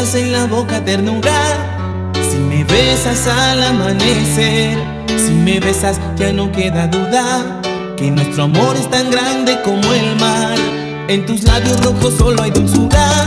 besas en la boca ternura, si me besas al amanecer, si me besas ya no queda duda que nuestro amor es tan grande como el mar. En tus labios rojos solo hay dulzura.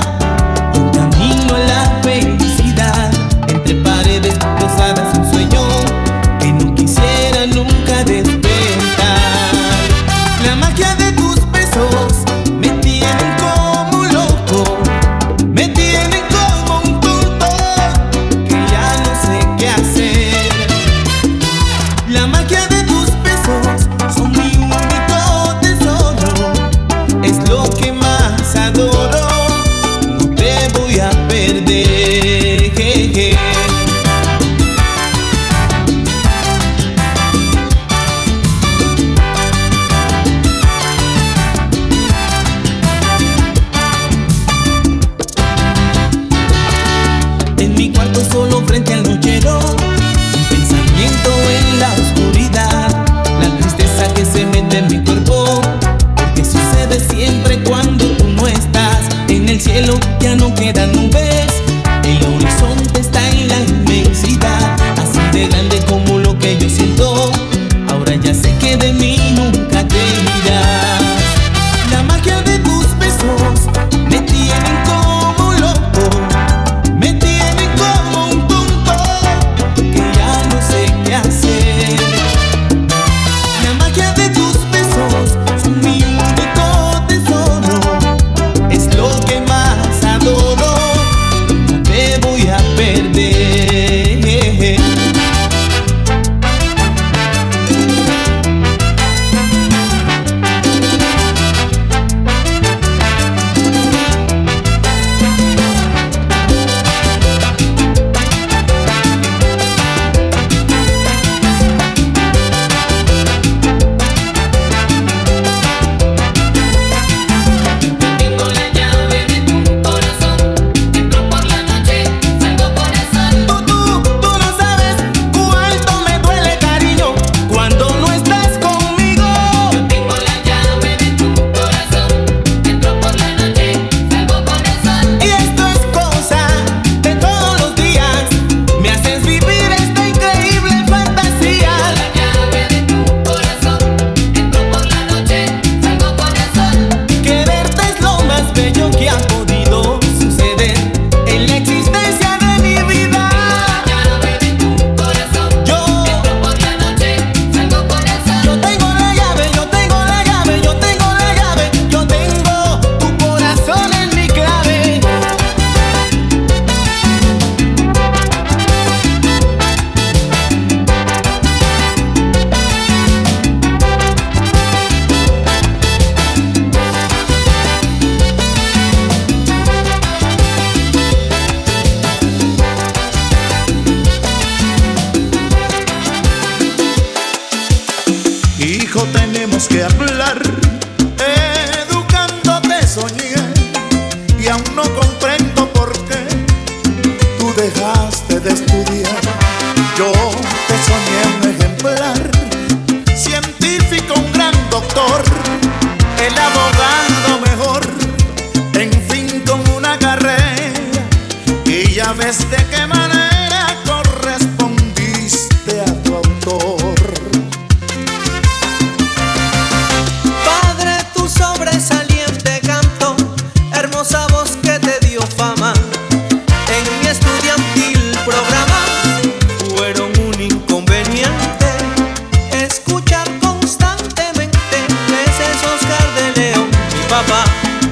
papá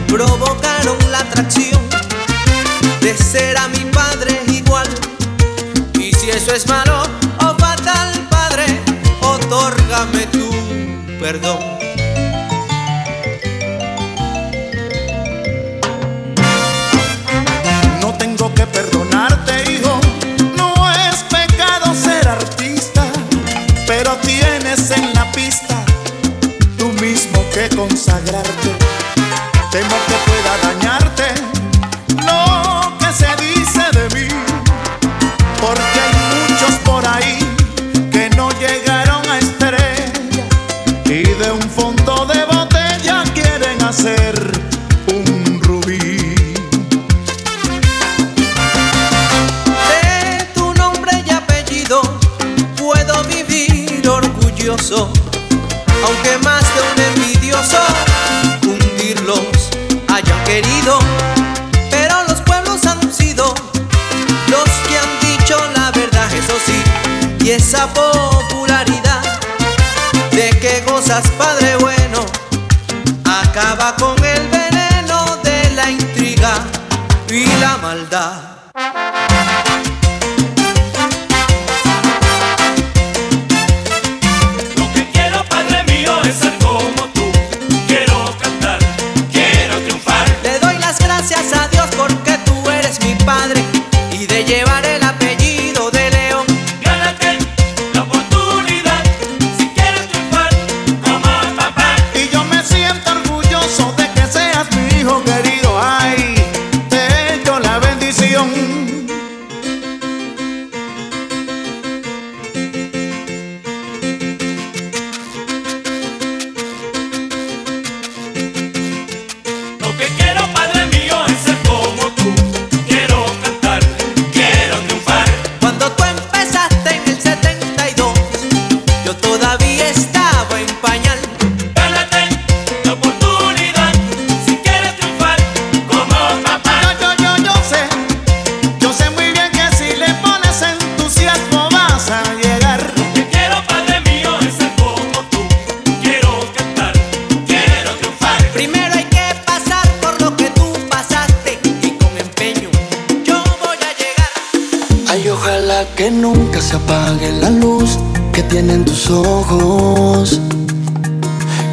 provocaron la atracción de ser a mi padre igual. Y si eso es malo o fatal, padre, otórgame tu perdón. No tengo que perdonarte, hijo. No es pecado ser artista, pero tienes en la pista tú mismo que consagrar.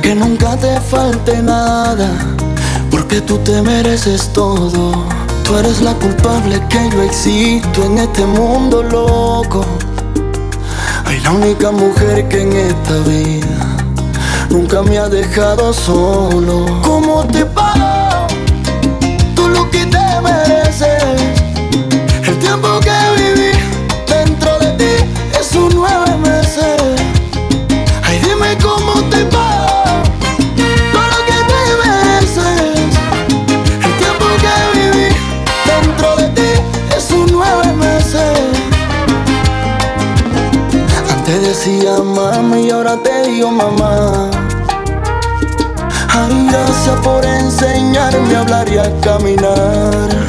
Que nunca te falte nada, porque tú te mereces todo. Tú eres la culpable que yo existo en este mundo loco. Hay la única mujer que en esta vida nunca me ha dejado solo. ¿Cómo te pago? Tú lo que te mereces. decía mami y ahora te digo mamá. Ay, gracias por enseñarme a hablar y a caminar.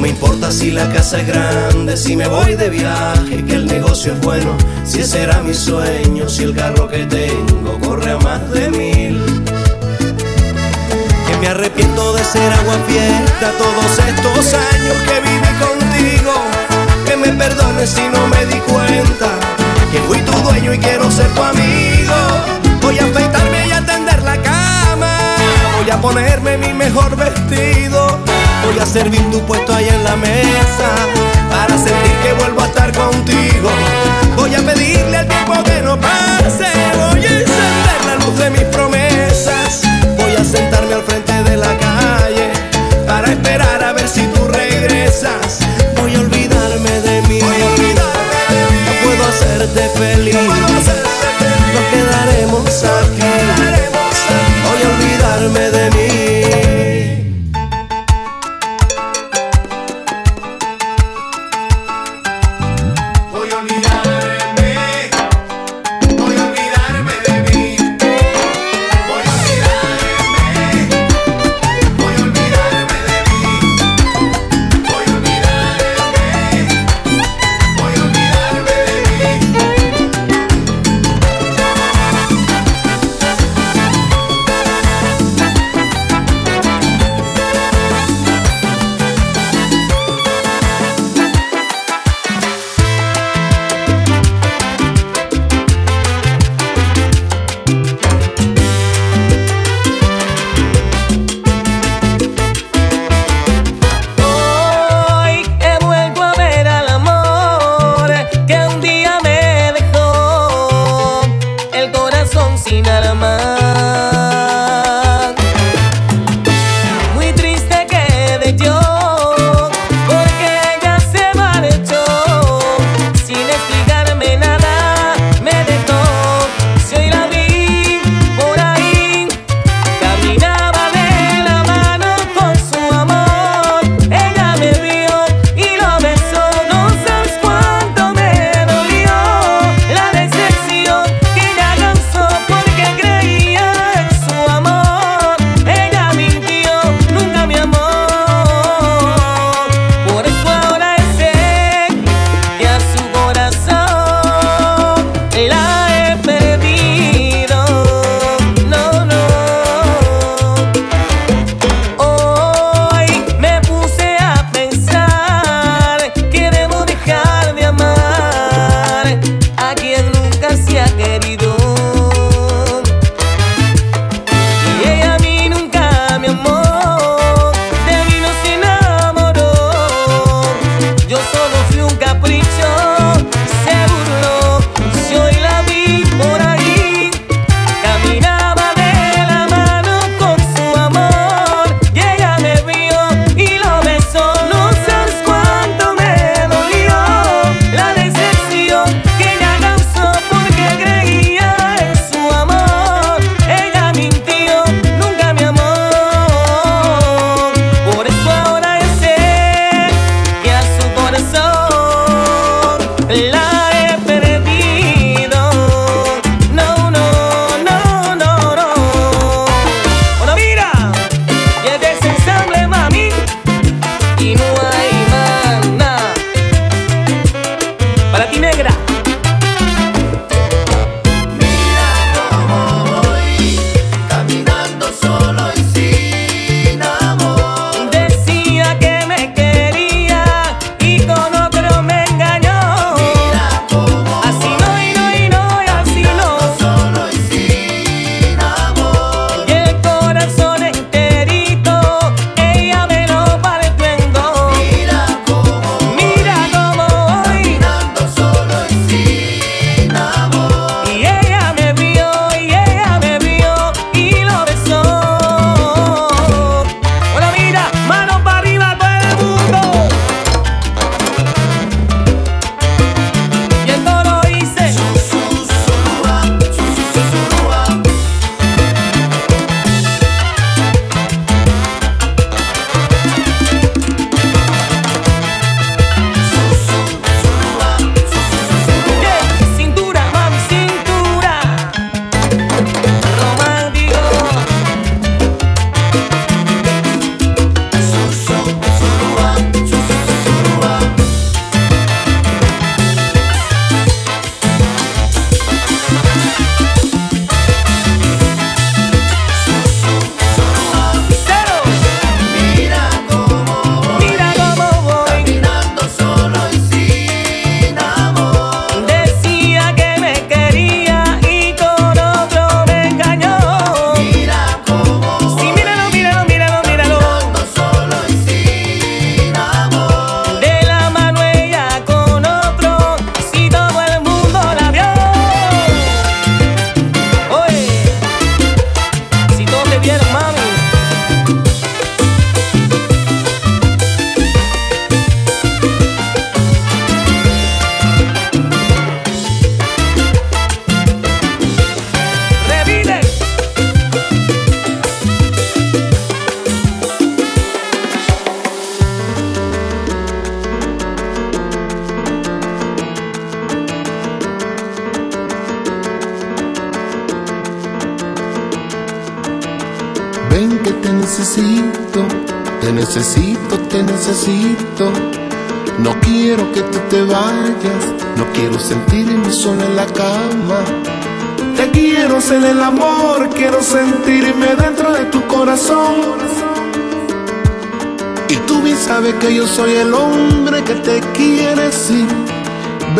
Me importa si la casa es grande, si me voy de viaje, que el negocio es bueno, si ese era mi sueño, si el carro que tengo corre a más de mil. Que me arrepiento de ser agua fiesta todos estos años que viví contigo. Que me perdones si no me di cuenta que fui tu dueño y quiero ser tu amigo. Voy a afeitarme y a tender la cama. Voy a ponerme mi mejor vestido. Voy a servir tu puesto ahí en la mesa para sentir que vuelvo a estar contigo. Voy a pedirle al tiempo que no pase. Voy a encender la luz de mis promesas. Voy a sentarme al frente de la calle para esperar a ver si tú regresas. Voy a olvidarme de mí. No puedo hacerte feliz. Nos quedaremos aquí. Voy a olvidarme de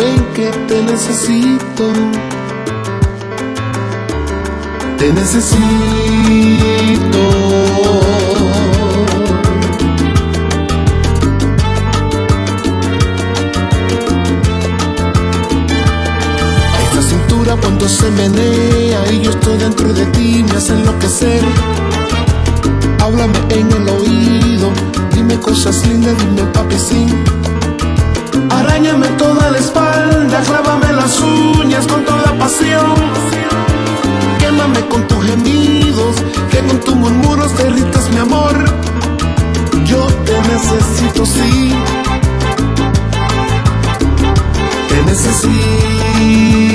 Ven que te necesito. Te necesito. Esta cintura cuando se menea y yo estoy dentro de ti me hace enloquecer. Háblame en el oído, dime cosas lindas, dime papi. Arañame toda la espalda, clávame las uñas con toda pasión. Quémame con tus gemidos, que con tus murmuros derritas mi amor. Yo te necesito, sí. Te necesito.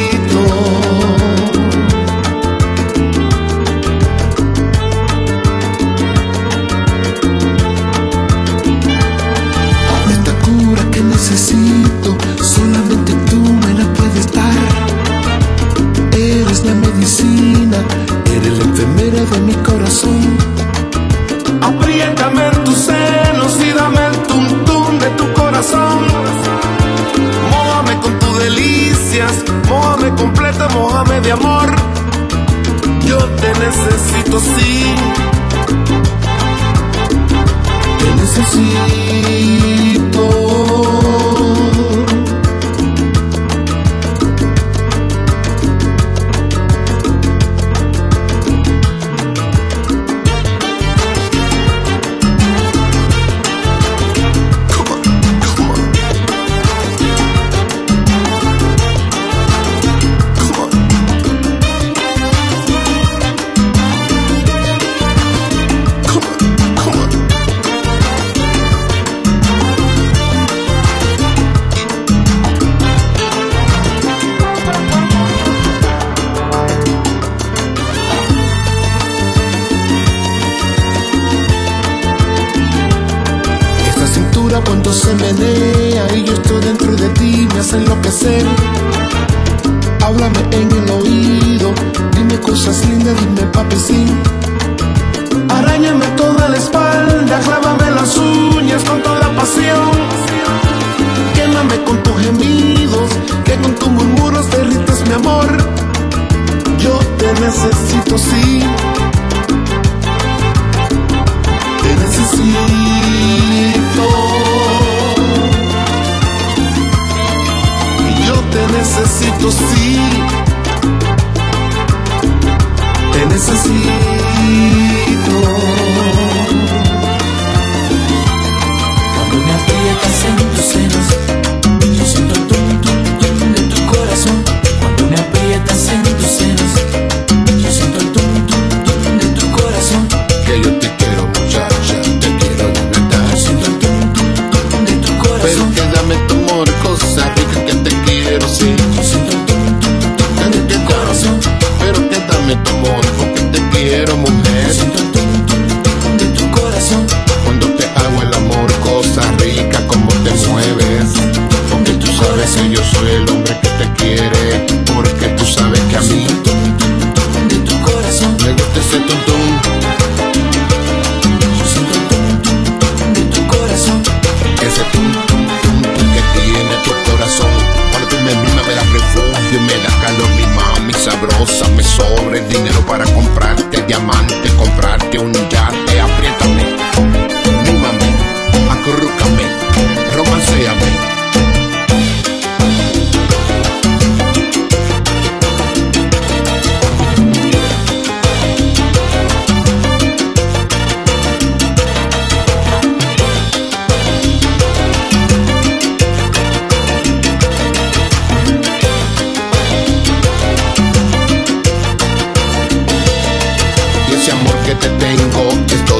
Enfermera de mi corazón. Apriétame tus senos y dame el tum de tu corazón. Mójame con tus delicias, mójame completa, mójame de amor. Yo te necesito, sí. Te necesito. Cuando se menea y yo estoy dentro de ti me hace enloquecer. Háblame en el oído, dime cosas lindas, dime papi. Arañame toda la espalda, clávame las uñas con toda pasión. Quémame con tus gemidos, que con tus murmuros derrites mi amor. Yo te necesito, sí. Necesito, que te tengo es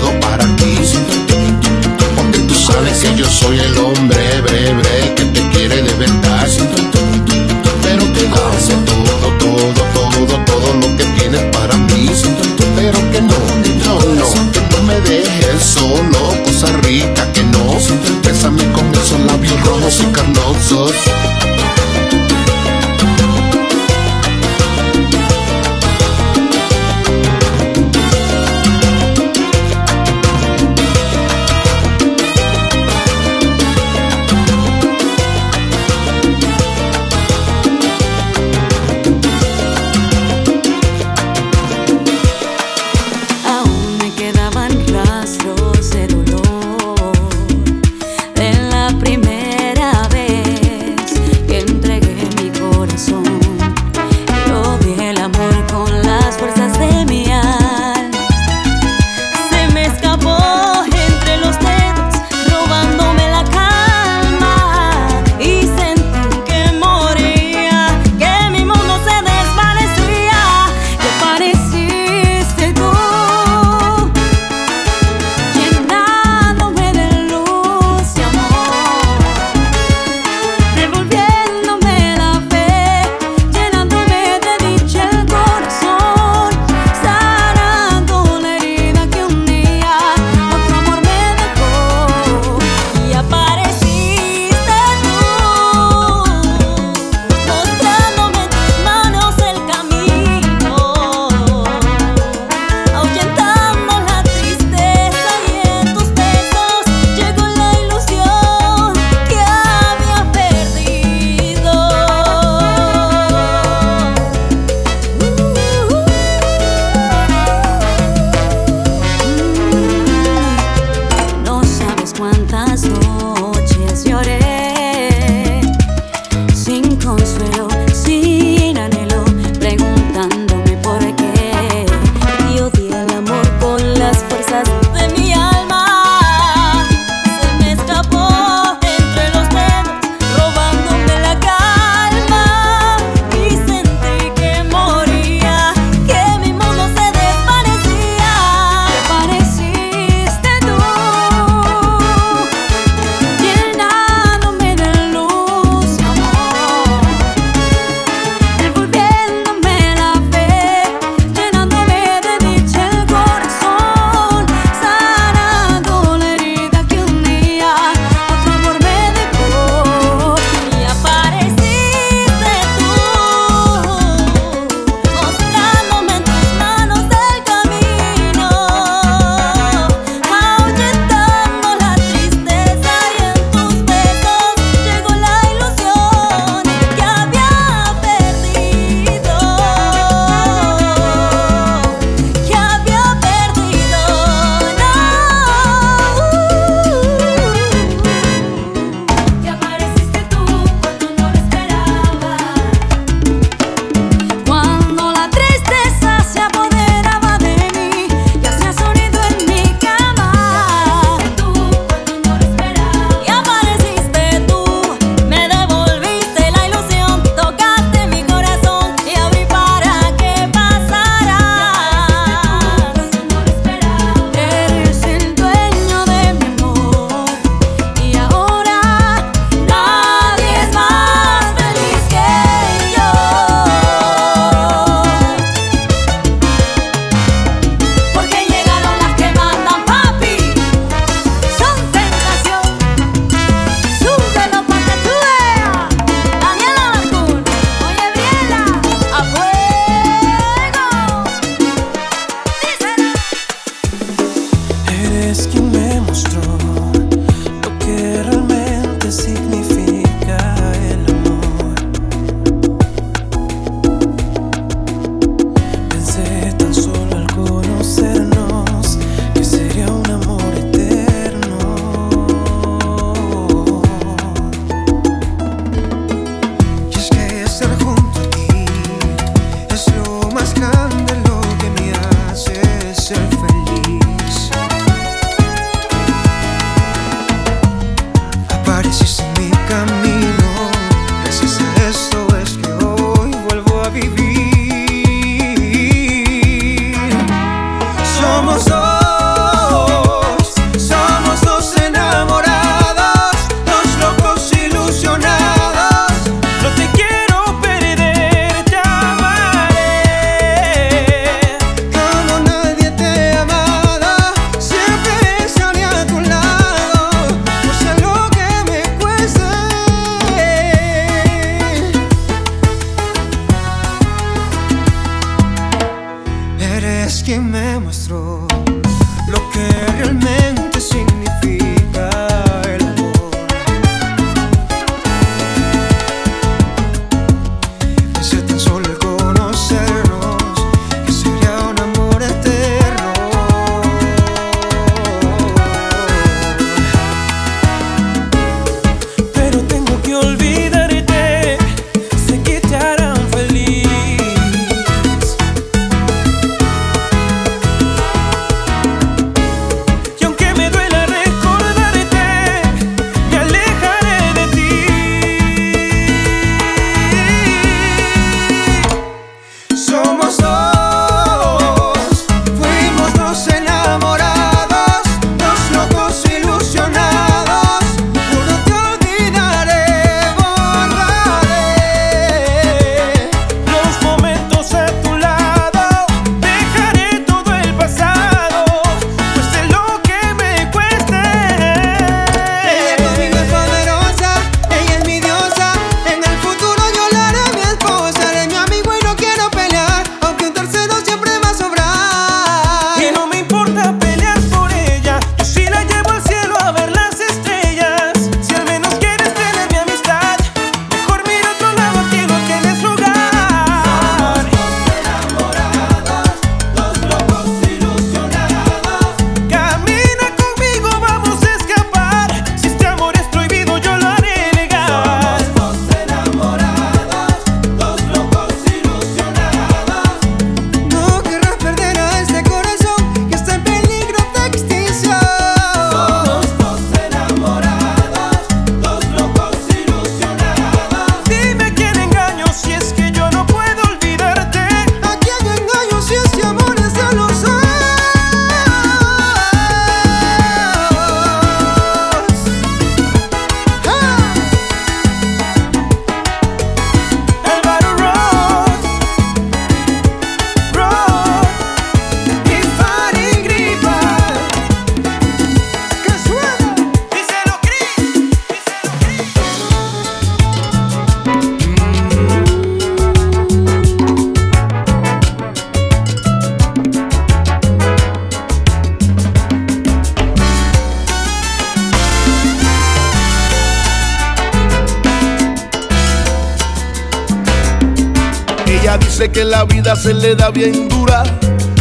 le bien dura,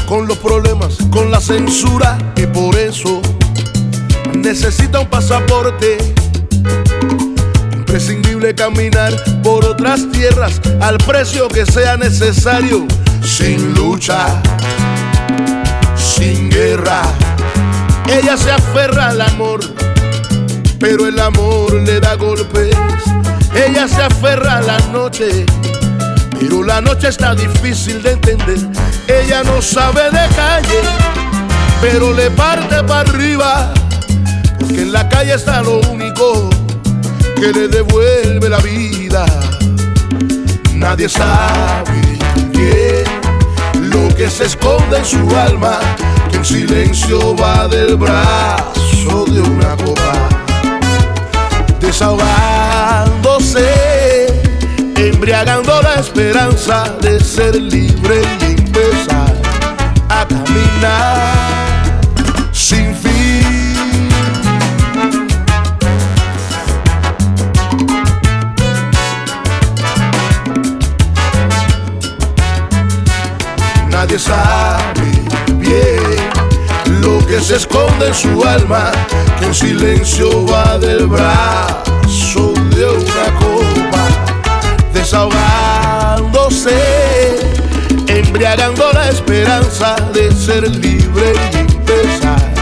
con los problemas, con la censura, y por eso necesita un pasaporte. Imprescindible caminar por otras tierras al precio que sea necesario, sin lucha, sin guerra. Ella se aferra al amor, pero el amor le da golpes. Ella se aferra a la noche, pero la noche está difícil de entender. Ella no sabe de calle, pero le parte para arriba. Porque en la calle está lo único que le devuelve la vida. Nadie sabe bien lo que se esconde en su alma, que en silencio va del brazo de una copa desahogándose, embriagando la esperanza de ser libre y empezar a caminar sin fin. Nadie sabe bien lo que se esconde en su alma, que en silencio va del brazo Mirando la esperanza de ser libre y empezar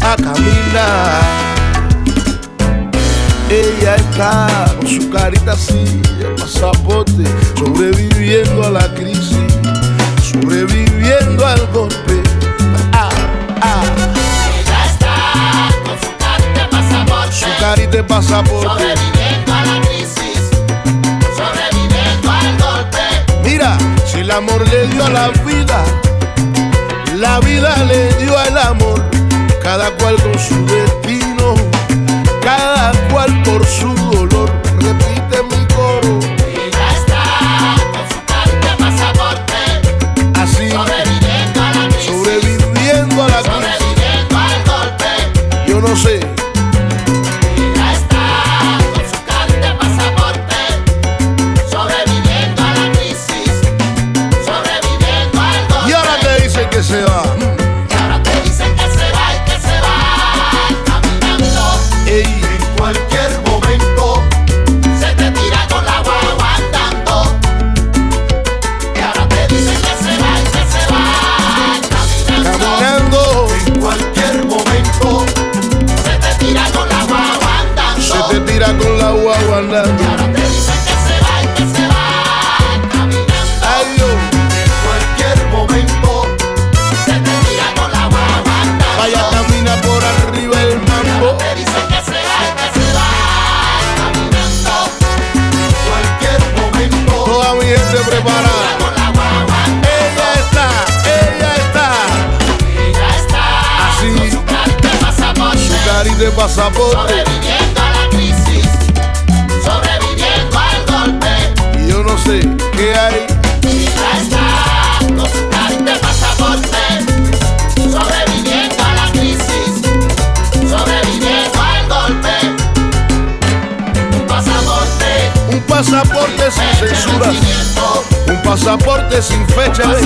a caminar. Ella está con su carita así, el pasaporte, sobreviviendo a la crisis, sobreviviendo al golpe. Ah, ah. Ella está con su carita de pasaporte, su carita pasaporte. amor le dio a la vida, la vida le dio al amor, cada cual con su destino, cada cual por su Sobreviviendo a la crisis, sobreviviendo al golpe. Y yo no sé qué hay. Y ya está, constante pasaporte. Sobreviviendo a la crisis, sobreviviendo al golpe. Un pasaporte, un pasaporte sin censura. Un pasaporte sin fecha de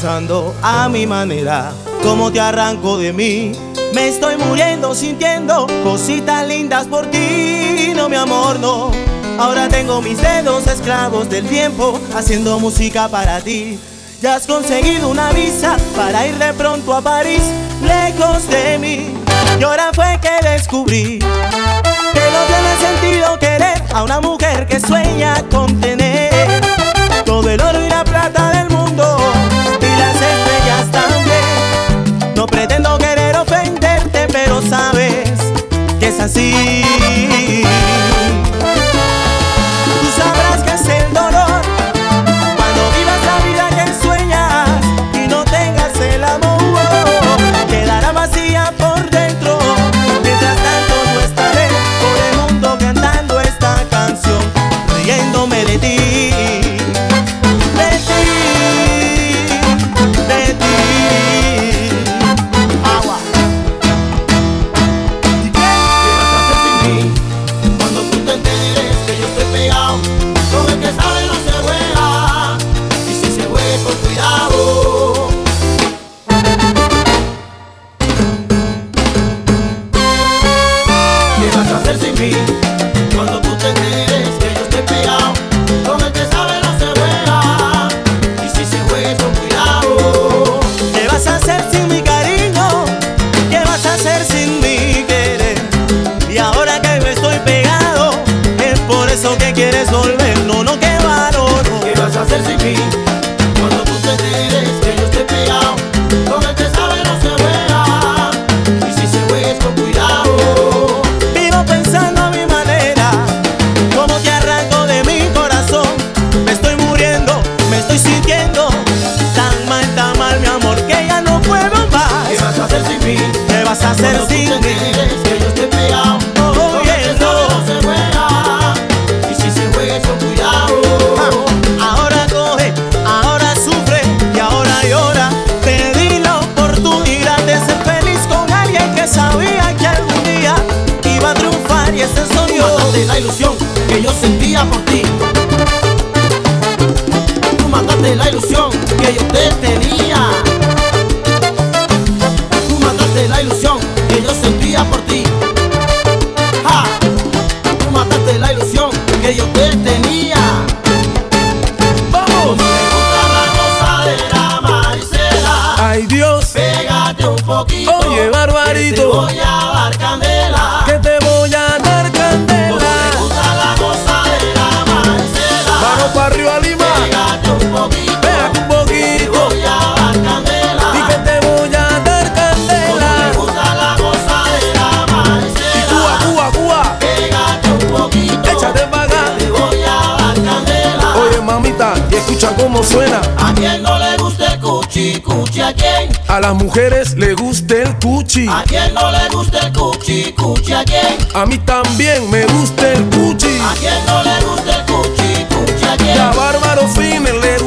pensando a mi manera, cómo te arranco de mí. Me estoy muriendo sintiendo cositas lindas por ti, no mi amor, no. Ahora tengo mis dedos esclavos del tiempo haciendo música para ti. Ya has conseguido una visa para ir de pronto a París, lejos de mí. Y ahora fue que descubrí que no tiene sentido querer a una mujer que sueña con tener todo el oro y la plata de see. estoy sintiendo tan mal, tan mal, mi amor, que ya no puedo más. ¿Qué vas a hacer sin mí? ¿Qué vas a hacer Cuando sin mí? A las mujeres le gusta el cuchi. ¿A quién no le gusta el cuchi? ¿Cuchi a quién? A mí también me gusta el cuchi. ¿A quién no le gusta el cuchi? ¿Cuchi a quién? Y a Bárbaro Fines le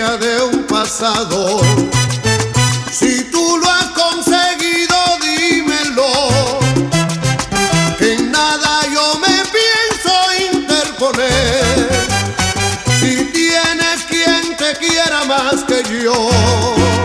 asador. Si tú lo has conseguido, dímelo. Que en nada yo me pienso interponer. Si tienes quien te quiera más que yo.